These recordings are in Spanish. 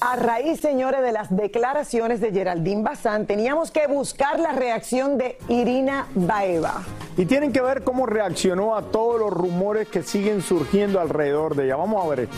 A raíz, señores, de las declaraciones de Geraldine Bazán, teníamos que buscar la reacción de Irina Baeva. Y tienen que ver cómo reaccionó a todos los rumores que siguen surgiendo alrededor de ella. Vamos a ver esto.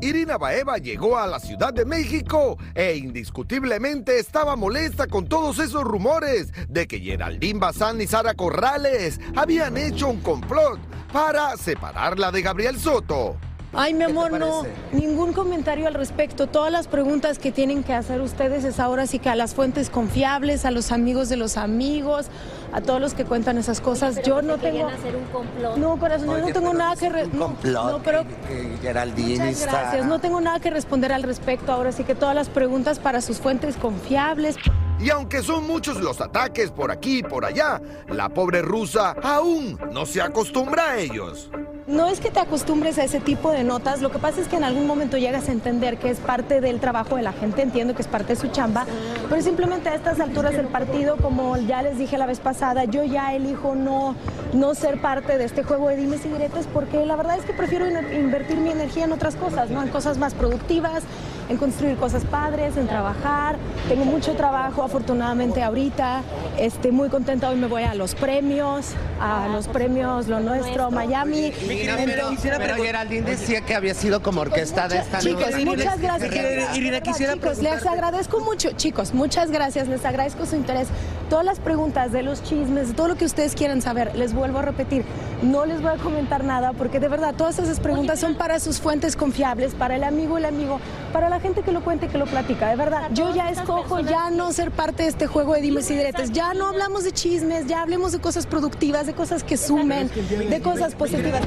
Irina Baeva llegó a la Ciudad de México e indiscutiblemente estaba molesta con todos esos rumores de que Geraldine Bazán y Sara Corrales habían hecho un complot para separarla de Gabriel Soto. Ay, mi amor, no, ningún comentario al respecto. Todas las preguntas que tienen que hacer ustedes es ahora sí que a las fuentes confiables, a los amigos de los amigos, a todos los que cuentan esas cosas. Yo no tengo... hacer un complot. No, corazón, yo no tengo nada que... re- no, no, pero... Muchas gracias. No tengo nada que responder al respecto. Ahora sí que todas las preguntas para sus fuentes confiables. Y aunque son muchos los ataques por aquí y por allá, la pobre rusa aún no se acostumbra a ellos. No es que te acostumbres a ese tipo de notas, lo que pasa es que en algún momento llegas a entender que es parte del trabajo de la gente, entiendo que es parte de su chamba, pero simplemente a estas alturas del partido, como ya les dije la vez pasada, yo ya elijo no, no ser parte de este juego de dimes y diretes porque la verdad es que prefiero in- invertir mi energía en otras cosas, ¿no? En cosas más productivas, en construir cosas padres, en trabajar. Tengo mucho trabajo, afortunadamente ahorita. Este, muy contenta, hoy me voy a los premios, a los premios Lo Nuestro, Miami. Entonces- pero Geraldine decía que había sido como orquesta de esta Chicos, noche. muchas gracias. Irina, quisiera chicos, les agradezco mucho, chicos, muchas gracias, les agradezco su interés. Todas las preguntas de los chismes, de todo lo que ustedes quieran saber, les vuelvo a repetir, no les voy a comentar nada porque de verdad todas esas preguntas son para sus fuentes confiables, para el amigo, el amigo, para la gente que lo cuente, que lo platica, de verdad. Yo ya escojo ya no ser parte de este juego de dimes y diretes, ya no hablamos de chismes, ya hablemos de cosas productivas, de cosas que sumen, de cosas positivas.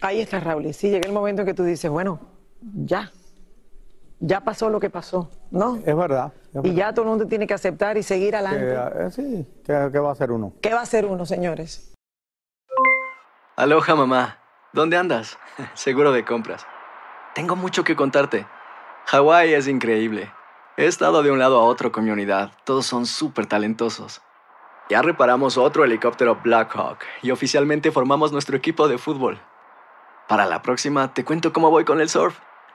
Ahí está, Raúl. Y sí, llega el momento en que tú dices, bueno, ya. Ya pasó lo que pasó, ¿no? Es verdad. es Y ya todo el mundo tiene que aceptar y seguir adelante. Que, eh, sí, ¿qué, qué va a hacer uno? ¿Qué va a hacer uno, señores? Aloha mamá, ¿dónde andas? Seguro de compras. Tengo mucho que contarte. Hawái es increíble. He estado de un lado a otro con mi unidad. Todos son súper talentosos. Ya reparamos otro helicóptero Blackhawk y oficialmente formamos nuestro equipo de fútbol. Para la próxima te cuento cómo voy con el surf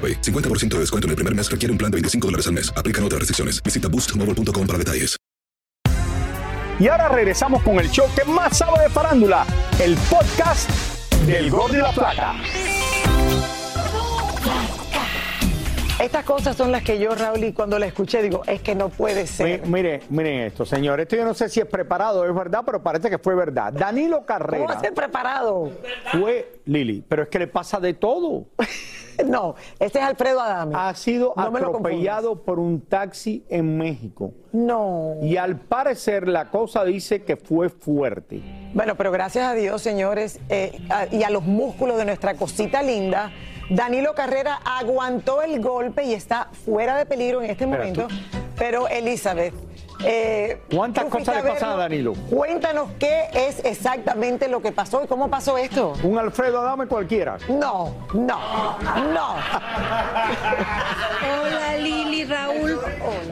AroPay. 50% de descuento en el primer mes requiere un plan de 25 dólares al mes. Aplican otras restricciones. Visita boostmobile.com para detalles. Y ahora regresamos con el show que más sabe de farándula, el podcast del Gol de la Plata. Estas cosas son las que yo, Raúl, y cuando la escuché digo, es que no puede ser. Mi- Mire, miren esto, señor. Esto yo no sé si es preparado o es verdad, pero parece que fue verdad. Danilo ¿Cómo Carrera va a ser preparado? fue Lili, pero es que le pasa de todo. No, este es Alfredo Adame. Ha sido No atropellado por un taxi en México. No. Y al parecer la cosa dice que fue fuerte. Bueno, pero gracias a Dios, señores, eh, a- y a los músculos de nuestra cosita linda, Danilo Carrera aguantó el golpe y está fuera de peligro en este momento. Pero Elizabeth, eh, ¿Cuántas cosas le pasan a. Danilo? Cuéntanos qué es exactamente lo que pasó y cómo pasó esto. Un Alfredo Adame cualquiera. No, no, no. Hola Lili, Raúl.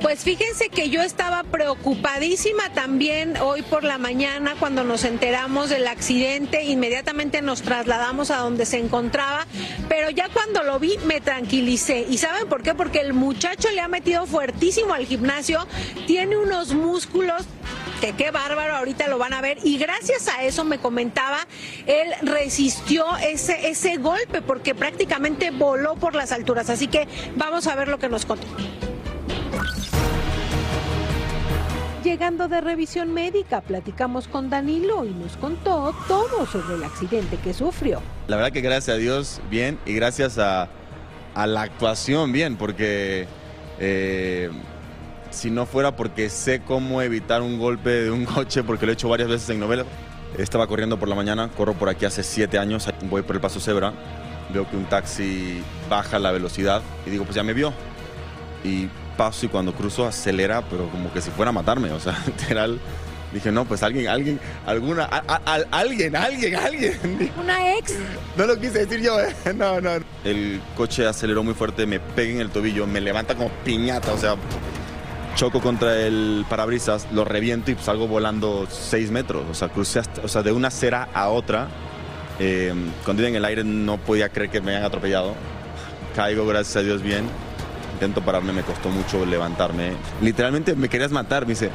Pues fíjense que yo estaba preocupadísima también hoy por la mañana cuando nos enteramos del accidente. Inmediatamente nos trasladamos a donde se encontraba, pero ya cuando lo vi me tranquilicé. ¿Y saben por qué? Porque el muchacho le ha metido fuertísimo al gimnasio, tiene unos músculos que qué bárbaro, ahorita lo van a ver. Y gracias a eso me comentaba, él resistió ese, ese golpe porque prácticamente voló por las alturas. Así que vamos a ver lo que nos contó. Llegando de revisión médica, platicamos con Danilo y nos contó todo sobre el accidente que sufrió. La verdad que gracias a Dios, bien, y gracias a, a la actuación, bien, porque eh, si no fuera porque sé cómo evitar un golpe de un coche, porque lo he hecho varias veces en novelas, estaba corriendo por la mañana, corro por aquí hace siete años, voy por el paso cebra, veo que un taxi baja la velocidad y digo, pues ya me vio. Y paso y cuando cruzo acelera, pero como que si fuera a matarme, o sea, literal. Dije, no, pues alguien, alguien, alguna, a- a- a- alguien, alguien, alguien. Una ex. No lo quise decir yo, ¿eh? No, no. El coche aceleró muy fuerte, me pega en el tobillo, me levanta como piñata, o sea, choco contra el parabrisas, lo reviento y salgo volando 6 metros. O sea, crucé hasta- o sea, de una acera a otra. Eh, cuando iba en el aire no podía creer que me hayan atropellado. Caigo, gracias a Dios, bien. Intento pararme, me costó mucho levantarme. Literalmente me querías matar, me dice.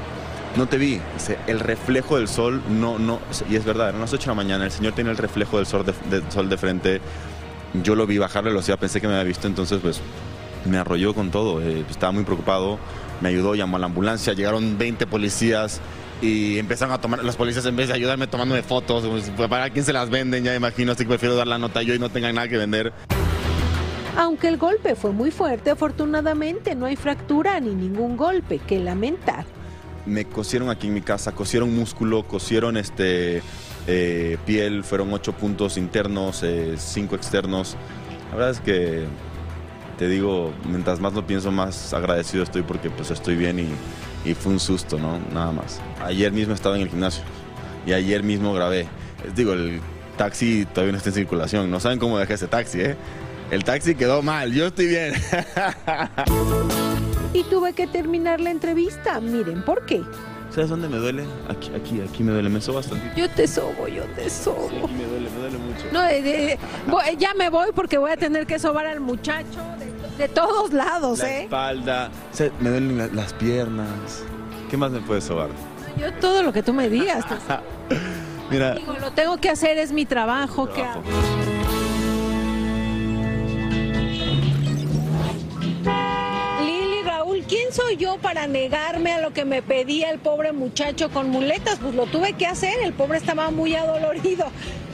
No te vi. Dice, el reflejo del sol no, no. Y es verdad, eran las 8 de la mañana. El señor tiene el reflejo del sol de, del sol de frente. Yo lo vi bajar la velocidad, pensé que me había visto, entonces pues me arrolló con todo. eh, estaba muy preocupado, me ayudó, llamó a la ambulancia, llegaron 20 policías y empezaron a tomar, las policías en vez de ayudarme tomándome fotos, si fuera, para quién se las venden, ya imagino, así que prefiero dar la nota yo y no tengan nada que vender. Aunque el golpe fue muy fuerte, afortunadamente no hay fractura ni ningún golpe que lamentar. Me cosieron aquí en mi casa, cosieron músculo, cosieron este, eh, piel, fueron ocho puntos internos, eh, cinco externos. La verdad es que te digo, mientras más lo pienso, más agradecido estoy porque pues estoy bien y, y fue un susto, ¿no? Nada más. Ayer mismo estaba en el gimnasio y ayer mismo grabé. Les digo, el taxi todavía no está en circulación. No saben cómo dejé ese taxi, ¿eh? El taxi quedó mal, yo estoy bien. Y tuve que terminar la entrevista. Miren, ¿por qué? ¿Sabes dónde me duele? Aquí, aquí, aquí me duele, me soba bastante. Yo te sobo, yo te sobo. Aquí me duele, me duele mucho. No, eh, eh, voy- ya me voy porque voy a tener que sobar al muchacho de, todos lados, la ¿eh? espalda, o sea, me duelen la- las piernas. ¿Qué más me puedes sobar? Yo todo lo que tú me digas. te Mira, digo, lo tengo que hacer, es mi trabajo. ¿qué hago? Lili, Raúl, ¿quién soy yo para negarme a lo que me pedía el pobre muchacho con muletas? Pues lo tuve que hacer, el pobre estaba muy adolorido.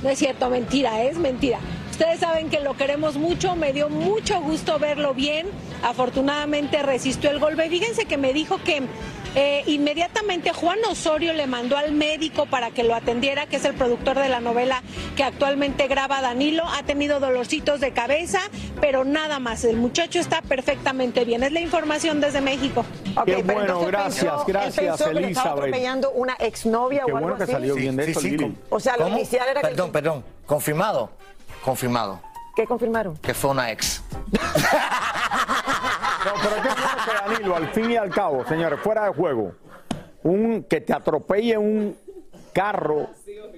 No es cierto, mentira, es mentira. Ustedes saben que lo queremos mucho, me dio mucho gusto verlo bien. Afortunadamente resistió el golpe. Fíjense que me dijo que Eh, inmediatamente Juan Osorio le mandó al médico para que lo atendiera, que es el productor de la novela que actualmente graba Danilo. Ha tenido dolorcitos de cabeza, pero nada más. El muchacho está perfectamente bien. Es la información desde México. Ok, Qué pero bueno, gracias, pensó- él gracias, pensó que le estaba Elizabeth. atropellando una exnovia Qué o algo bueno que así. salió bien de Lili. O sea, lo ¿Cómo? inicial era que- Perdón, perdón. Confirmado. Confirmado. ¿Qué confirmaron? Que fue una ex. No, pero qué bueno que Danilo, al fin y al cabo, señores, fuera de juego, un que te atropelle un carro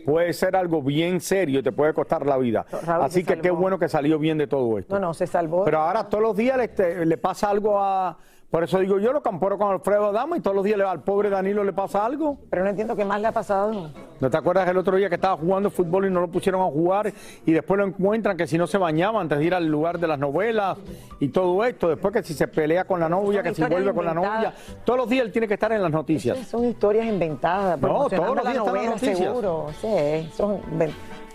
puede ser algo bien serio y te puede costar la vida. Raúl, Así que qué bueno que salió bien de todo esto. No, no, se salvó. Pero ahora todos los días le, te- le pasa algo a... Por eso digo yo, lo camporo con Alfredo Dama y todos los días le- al pobre Danilo le pasa algo. Pero no entiendo qué más le ha pasado. ¿No te acuerdas el otro día que estaba jugando fútbol y no lo pusieron a jugar y después lo encuentran que si no se bañaba antes de ir al lugar de las novelas y todo esto, después que si se pelea con la novia, que si vuelve con la novia, todos los días él tiene que estar en las noticias. Son historias inventadas. No, todos los la días en novela, las noticias. seguro. Sí, son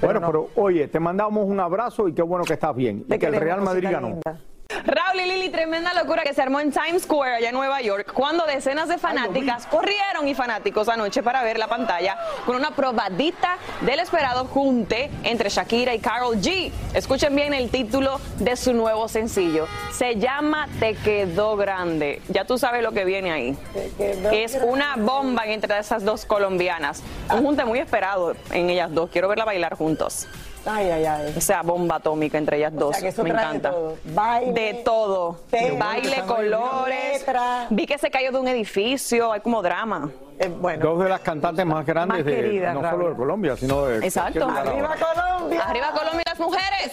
bueno, no. pero oye, te mandamos un abrazo y qué bueno que estás bien. Te y que el Real Madrid ganó. linda. Raúl y Lili, tremenda locura que se armó en Times Square, allá en Nueva York, cuando decenas de fanáticas corrieron y fanáticos anoche para ver la pantalla con una probadita del esperado junte entre Shakira y Carol G. Escuchen bien el título de su nuevo sencillo. Se llama Te quedó grande. Ya tú sabes lo que viene ahí. quedó Es una bomba entre esas dos colombianas. Un junte muy esperado en ellas dos. Quiero verla bailar juntos. Ay, ay, ay. O sea, bomba atómica entre ellas dos. sea, que eso Me trae de encanta. todo. Baile, de todo. tema, Baile, colores. letra. Vi que se cayó de un edificio. Hay como drama. Eh, bueno, Dos de las cantantes más grandes Más de, no Raúl. solo de Colombia, sino de Exacto. ¡Arriba. Colombia! Arriba Colombia las mujeres.